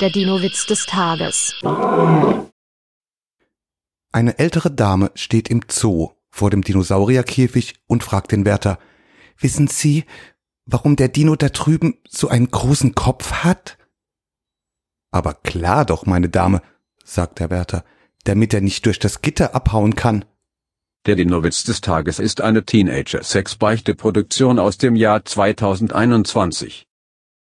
Der Dino-Witz des Tages. Eine ältere Dame steht im Zoo vor dem Dinosaurierkäfig und fragt den Wärter, wissen Sie, warum der Dino da drüben so einen großen Kopf hat? Aber klar doch, meine Dame, sagt der Wärter, damit er nicht durch das Gitter abhauen kann. Der Dino-Witz des Tages ist eine Teenager-Sex-Beichte-Produktion aus dem Jahr 2021.